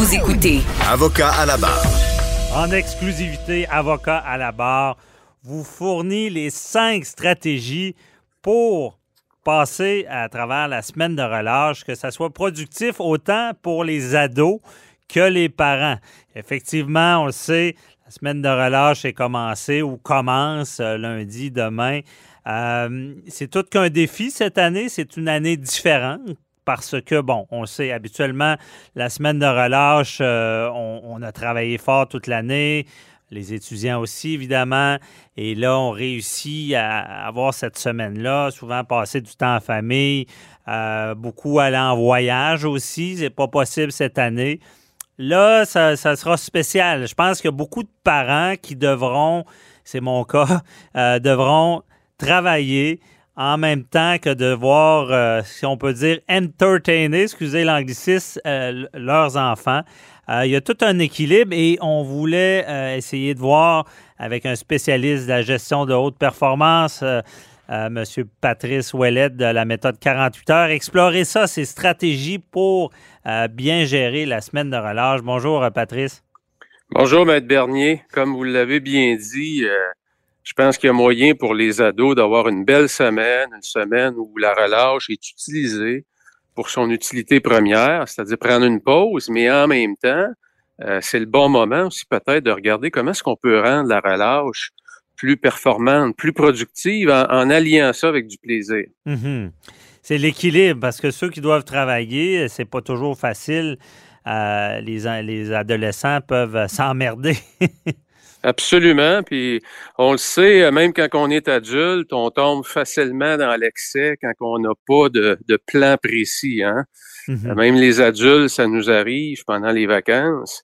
Vous écoutez Avocat à la barre. En exclusivité, Avocat à la barre vous fournit les cinq stratégies pour passer à travers la semaine de relâche, que ça soit productif autant pour les ados que les parents. Effectivement, on le sait, la semaine de relâche est commencée ou commence euh, lundi, demain. Euh, c'est tout qu'un défi cette année. C'est une année différente parce que, bon, on sait habituellement, la semaine de relâche, euh, on, a travaillé fort toute l'année les étudiants aussi, évidemment. Et là, on réussit à avoir cette semaine-là, souvent passer du temps en famille, euh, beaucoup aller en voyage aussi. C'est pas possible cette année. Là, ça, sera spécial. Je pense qu'il y a beaucoup de parents qui devront, c'est mon cas, euh, devront travailler en même temps que devoir, euh, si on peut dire, entertainer, excusez l'anglicisme, leurs enfants. Euh, il y a tout un équilibre et on voulait euh, essayer de voir avec un spécialiste de la gestion de haute performance, euh, M. Patrice Ouellette de la méthode 48 heures, explorer ça, ces stratégies pour bien gérer la semaine de relâche. Bonjour, Patrice. Bonjour, Maître Bernier. Comme vous l'avez bien dit, je pense qu'il y a moyen pour les ados d'avoir une belle semaine, une semaine où la relâche est utilisée pour son utilité première, c'est-à-dire prendre une pause, mais en même temps, euh, c'est le bon moment aussi peut-être de regarder comment est-ce qu'on peut rendre la relâche plus performante, plus productive en, alliant ça avec du plaisir. Mm-hmm. C'est l'équilibre parce que ceux qui doivent travailler, c'est pas toujours facile. Euh, les adolescents peuvent s'emmerder. Absolument. Puis on le sait, euh, même quand on est adulte, on tombe facilement dans l'excès quand on n'a pas de, plan précis. Hein? Mm-hmm. Même les adultes, ça nous arrive pendant les vacances.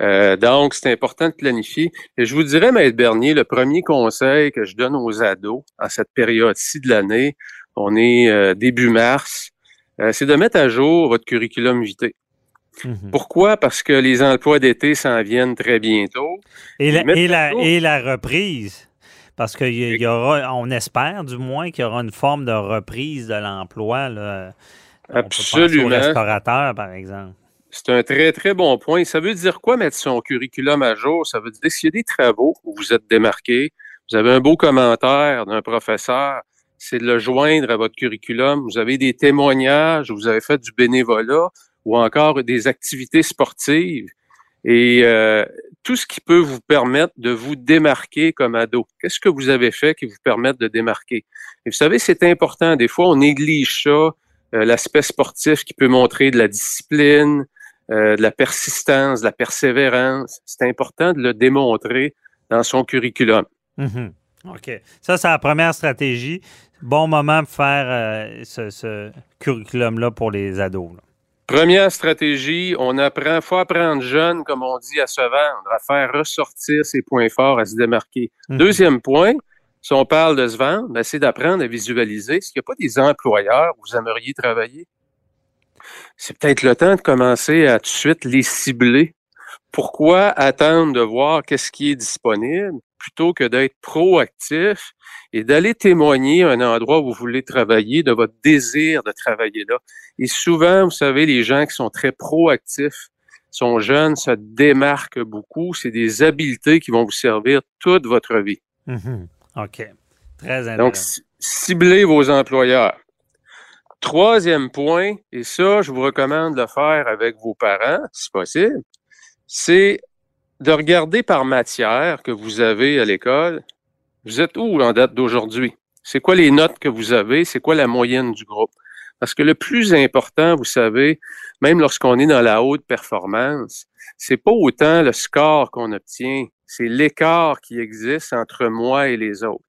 Euh, donc, c'est important de planifier. Et je vous dirais, Maître Bernier, le premier conseil que je donne aux ados à cette période-ci de l'année, on est euh, début mars, c'est de mettre à jour votre curriculum vitae. Mhm. Pourquoi? Parce que les emplois d'été s'en viennent très bientôt. Et la, et la, reprise. Parce qu'on y aura, on espère du moins qu'il y aura une forme de reprise de l'emploi. Absolument. Aux restaurateurs, par exemple. C'est un très, très bon point. Ça veut dire quoi mettre son curriculum à jour? Ça veut dire s'il y a des travaux où vous êtes démarqué, vous avez un beau commentaire d'un professeur, c'est de le joindre à votre curriculum. Vous avez des témoignages, vous avez fait du bénévolat, ou encore des activités sportives et euh, tout ce qui peut vous permettre de vous démarquer comme ado. Qu'est-ce que vous avez fait qui vous permette de démarquer? Et vous savez, c'est important. Des fois, on néglige ça, euh, l'aspect sportif qui peut montrer de la discipline, euh, de la persistance, de la persévérance. C'est important de le démontrer dans son curriculum. Mm-hmm. OK. Ça, c'est la première stratégie. Bon moment pour faire ce, curriculum-là pour les ados. Première stratégie, on apprend, faut apprendre jeune, comme on dit, à se vendre, à faire ressortir ses points forts, à se démarquer. Mhm. Deuxième point, si on parle de se vendre, ben, c'est d'apprendre à visualiser. Est-ce qu'il n'y a pas des employeurs où vous aimeriez travailler? C'est peut-être le temps de commencer à tout de suite les cibler. Pourquoi attendre de voir qu'est-ce qui est disponible? Plutôt que d'être proactif et d'aller témoigner à un endroit où vous voulez travailler, de votre désir de travailler là. Et souvent, vous savez, les gens qui sont très proactifs, sont jeunes, se démarquent beaucoup. C'est des habiletés qui vont vous servir toute votre vie. Mm-hmm. OK. Très intéressant. Donc, ciblez vos employeurs. Troisième point, et ça, je vous recommande de le faire avec vos parents, si possible, c'est de regarder par matière que vous avez à l'école, vous êtes où en date d'aujourd'hui? C'est quoi les notes que vous avez? C'est quoi la moyenne du groupe? Parce que le plus important, vous savez, même lorsqu'on est dans la haute performance, c'est pas autant le score qu'on obtient, c'est l'écart qui existe entre moi et les autres.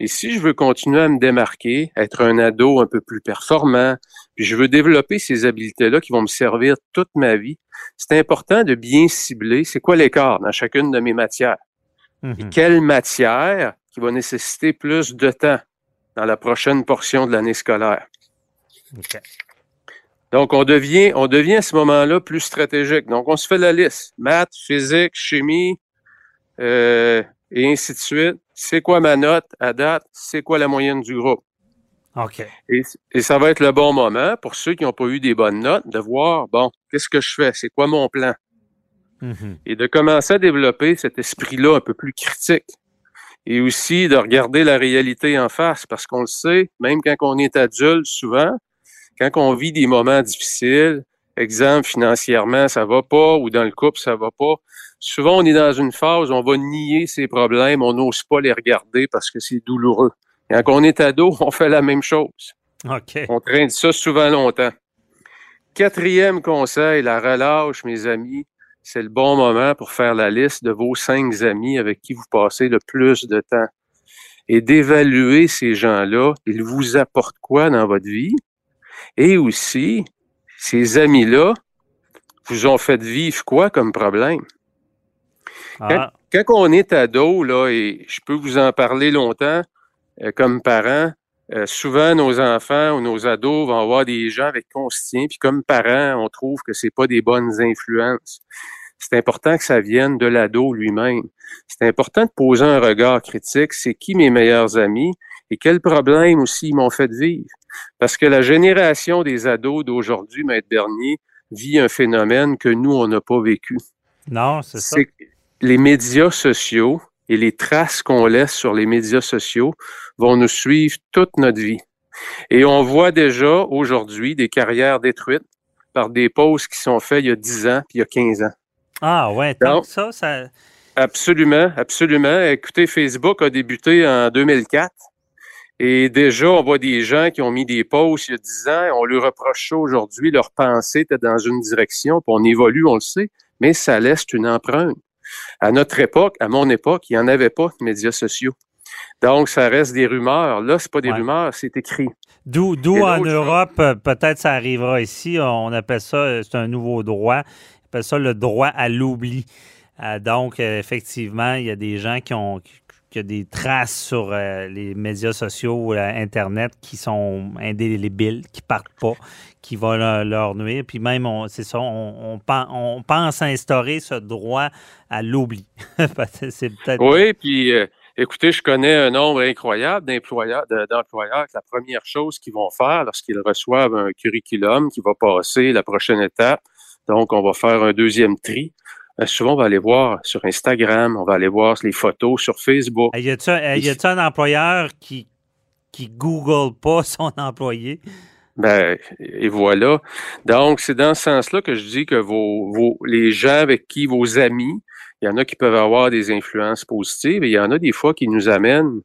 Et si je veux continuer à me démarquer, être un ado un peu plus performant, puis je veux développer ces habiletés-là qui vont me servir toute ma vie, c'est important de bien cibler c'est quoi l'écart dans chacune de mes matières. Et Mhm. quelle matière qui va nécessiter plus de temps dans la prochaine portion de l'année scolaire? OK. Donc, on devient, on devient à ce moment-là plus stratégique. Donc, on se fait la liste. Maths, physique, chimie, euh, et ainsi de suite. C'est quoi ma note à date? C'est quoi la moyenne du groupe? OK. Et, et ça va être le bon moment pour ceux qui n'ont pas eu des bonnes notes de voir, bon, qu'est-ce que je fais? C'est quoi mon plan? Mhm. Et de commencer à développer cet esprit-là un peu plus critique. Et aussi de regarder la réalité en face, parce qu'on le sait, même quand on est adulte, souvent, quand on vit des moments difficiles, exemple, financièrement, ça va pas, ou dans le couple, ça va pas, souvent, on est dans une phase où on va nier ses problèmes, on n'ose pas les regarder parce que c'est douloureux. Quand on est ado, on fait la même chose. OK. On traîne ça souvent longtemps. Quatrième conseil, la relâche, mes amis, c'est le bon moment pour faire la liste de vos cinq amis avec qui vous passez le plus de temps et d'évaluer ces gens-là. Ils vous apportent quoi dans votre vie? Et aussi, ces amis-là vous ont fait vivre quoi comme problème? Ah, Quand on est ado, là, et je peux vous en parler longtemps, euh, comme parents, euh, souvent nos enfants ou nos ados vont avoir des gens avec qui on se tient, puis comme parents, on trouve que c'est pas des bonnes influences. C'est important que ça vienne de l'ado lui-même. C'est important de poser un regard critique. C'est qui mes meilleurs amis et quels problèmes aussi ils m'ont fait vivre? Parce que la génération des ados d'aujourd'hui, Maître Bernier, vit un phénomène que nous, on n'a pas vécu non, c'est ça. c'est que les médias sociaux et les traces qu'on laisse sur les médias sociaux vont nous suivre toute notre vie. Et on voit déjà aujourd'hui des carrières détruites par des posts qui sont faits il y a 10 ans puis il y a 15 ans. Ah, ouais. Tant que ça, ça. Absolument, absolument. Écoutez, Facebook a débuté en 2004. Et déjà, on voit des gens qui ont mis des posts il y a 10 ans, et on leur reproche ça aujourd'hui, leur pensée était dans une direction, puis on évolue, on le sait, mais ça laisse une empreinte. À notre époque, à mon époque, il n'y en avait pas de médias sociaux. Donc, ça reste des rumeurs. Là, c'est pas des Ouais. rumeurs, c'est écrit. D'où, d'où en Europe, euh, peut-être ça arrivera ici, on appelle ça, euh, c'est un nouveau droit, on appelle ça le droit à l'oubli. Euh, donc, effectivement, il y a des gens qui ont qui ont des traces sur euh, les médias sociaux, euh, Internet, qui sont indélébiles, qui partent pas, qui vont leur, nuire. Puis même, c'est ça, on, on, on pense instaurer ce droit à l'oubli. Oui, puis euh, écoutez, je connais un nombre incroyable d'employeurs, de- d'employeurs la première chose qu'ils vont faire lorsqu'ils reçoivent un curriculum qui va passer la prochaine étape, donc on va faire un deuxième tri. Euh, souvent, on va aller voir sur Instagram, on va aller voir les photos sur Facebook. Y a-tu un employeur qui qui Google pas son employé? Ben, et voilà. Donc, c'est dans ce sens-là que je dis que vos, vos, les gens avec qui vos amis, il y en a qui peuvent avoir des influences positives et il y en a des fois qui nous amènent,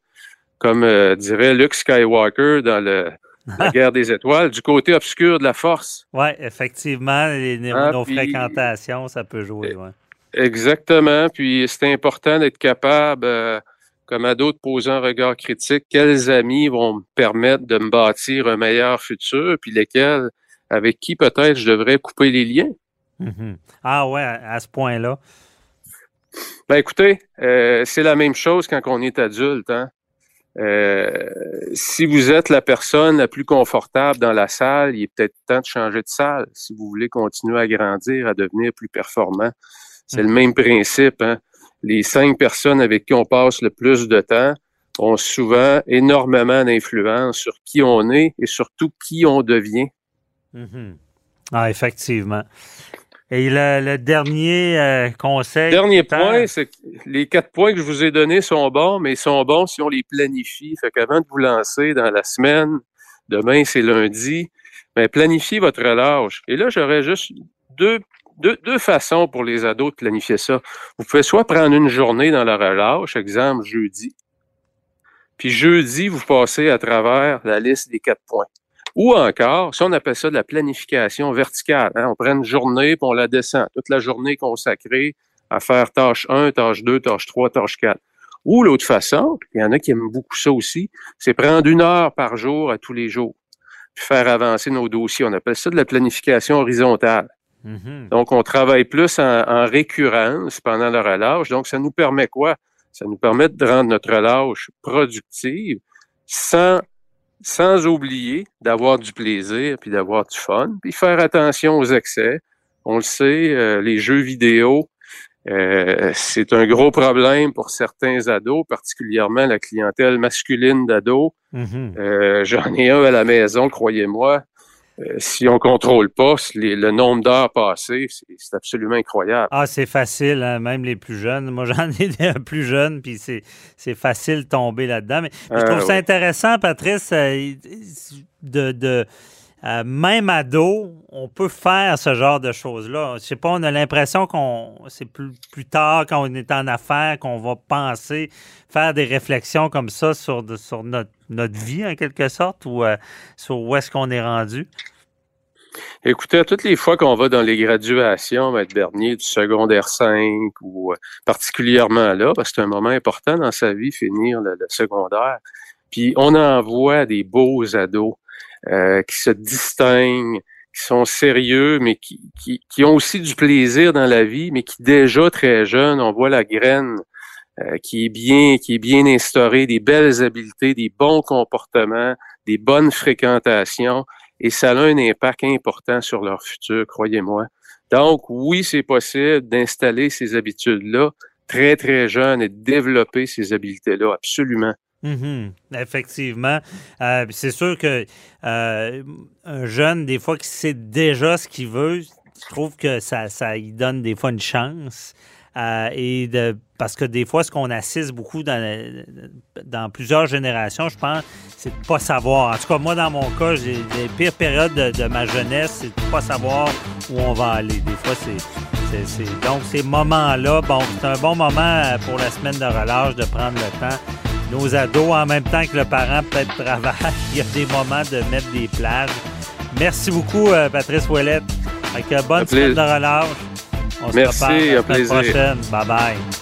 comme euh, dirait Luke Skywalker dans le, la guerre des étoiles, du côté obscur de la force. Oui, effectivement, les, Ah, nos puis- fréquentations, ça peut jouer. ouais. Exactement. Puis c'est important d'être capable, euh, comme ado, de poser un regard critique. Quels amis vont me permettre de me bâtir un meilleur futur, puis lesquels, avec qui peut-être je devrais couper les liens. Mhm. Ah ouais, à, à ce point-là. Ben écoutez, euh, c'est la même chose quand on est adulte. Hein? Euh, si vous êtes la personne la plus confortable dans la salle, il est peut-être temps de changer de salle si vous voulez continuer à grandir, à devenir plus performant. C'est le même principe. Hein? Les cinq personnes avec qui on passe le plus de temps ont souvent énormément d'influence sur qui on est et surtout qui on devient. Mhm. Ah, effectivement. Et le, le dernier euh, conseil. Dernier point, c'est que les quatre points que je vous ai donnés sont bons, mais ils sont bons si on les planifie. Fait qu'avant de vous lancer dans la semaine, demain c'est lundi, ben planifiez votre relâche. Et là, j'aurais juste deux, deux, deux façons pour les ados de planifier ça. Vous pouvez soit prendre une journée dans la relâche, exemple jeudi, puis jeudi, vous passez à travers la liste des quatre points. Ou encore, si on appelle ça de la planification verticale, hein, on prend une journée puis on la descend. Toute la journée consacrée à faire tâche 1, tâche 2, tâche 3, tâche 4. Ou l'autre façon, il y en a qui aiment beaucoup ça aussi, c'est prendre une heure par jour à tous les jours, puis faire avancer nos dossiers. On appelle ça de la planification horizontale. Mm-hmm. Donc, on travaille plus en, récurrence pendant le relâche. Donc, ça nous permet quoi? Ça nous permet de rendre notre relâche productive sans, sans oublier d'avoir du plaisir puis d'avoir du fun, puis faire attention aux excès. On le sait, euh, les jeux vidéo, euh, c'est un gros problème pour certains ados, particulièrement la clientèle masculine d'ados. Mm-hmm. Euh, j'en ai un à la maison, croyez-moi. Euh, si on contrôle pas le nombre d'heures passées, c'est absolument incroyable. Ah, c'est facile, hein, même les plus jeunes. Moi, j'en ai des plus jeunes, puis c'est facile de tomber là-dedans. Mais, je trouve ça intéressant, Patrice, de, de euh, même ado, on peut faire ce genre de choses-là. Je sais pas, on a l'impression qu'on c'est plus, tard quand on est en affaires qu'on va penser, faire des réflexions comme ça sur, notre, vie en quelque sorte ou euh, sur où est-ce qu'on est rendu? Écoutez, toutes les fois qu'on va dans les graduations, Maître Bernier, du secondaire 5 ou euh, particulièrement là, parce que c'est un moment important dans sa vie, finir le secondaire, puis on envoie des beaux ados euh, qui se distinguent, qui sont sérieux, mais qui, qui, ont aussi du plaisir dans la vie, mais qui déjà très jeunes, on voit la graine euh, qui est bien, qui est bien instaurée, des belles habiletés, des bons comportements, des bonnes fréquentations, et ça a un impact important sur leur futur, croyez-moi. Donc, oui, c'est possible d'installer ces habitudes-là très, très jeunes et de développer ces habiletés-là, absolument. Mhm. effectivement. Euh, c'est sûr que euh, un jeune, des fois, qui sait déjà ce qu'il veut, je trouve que ça, lui donne des fois une chance. Euh, et de, parce que des fois, ce qu'on assiste beaucoup dans, plusieurs générations, je pense, c'est de pas savoir. En tout cas, moi, dans mon cas, j'ai les pires périodes de, ma jeunesse, c'est de pas savoir où on va aller. Des fois, c'est, donc ces moments-là, bon, c'est un bon moment pour la semaine de relâche de prendre le temps nos ados en même temps que le parent peut-être travaille. Il y a des moments de mettre des plages. Merci beaucoup, euh, Patrice Ouellette. Avec bonne semaine de relâche. On se reparle la semaine prochaine. Bye bye.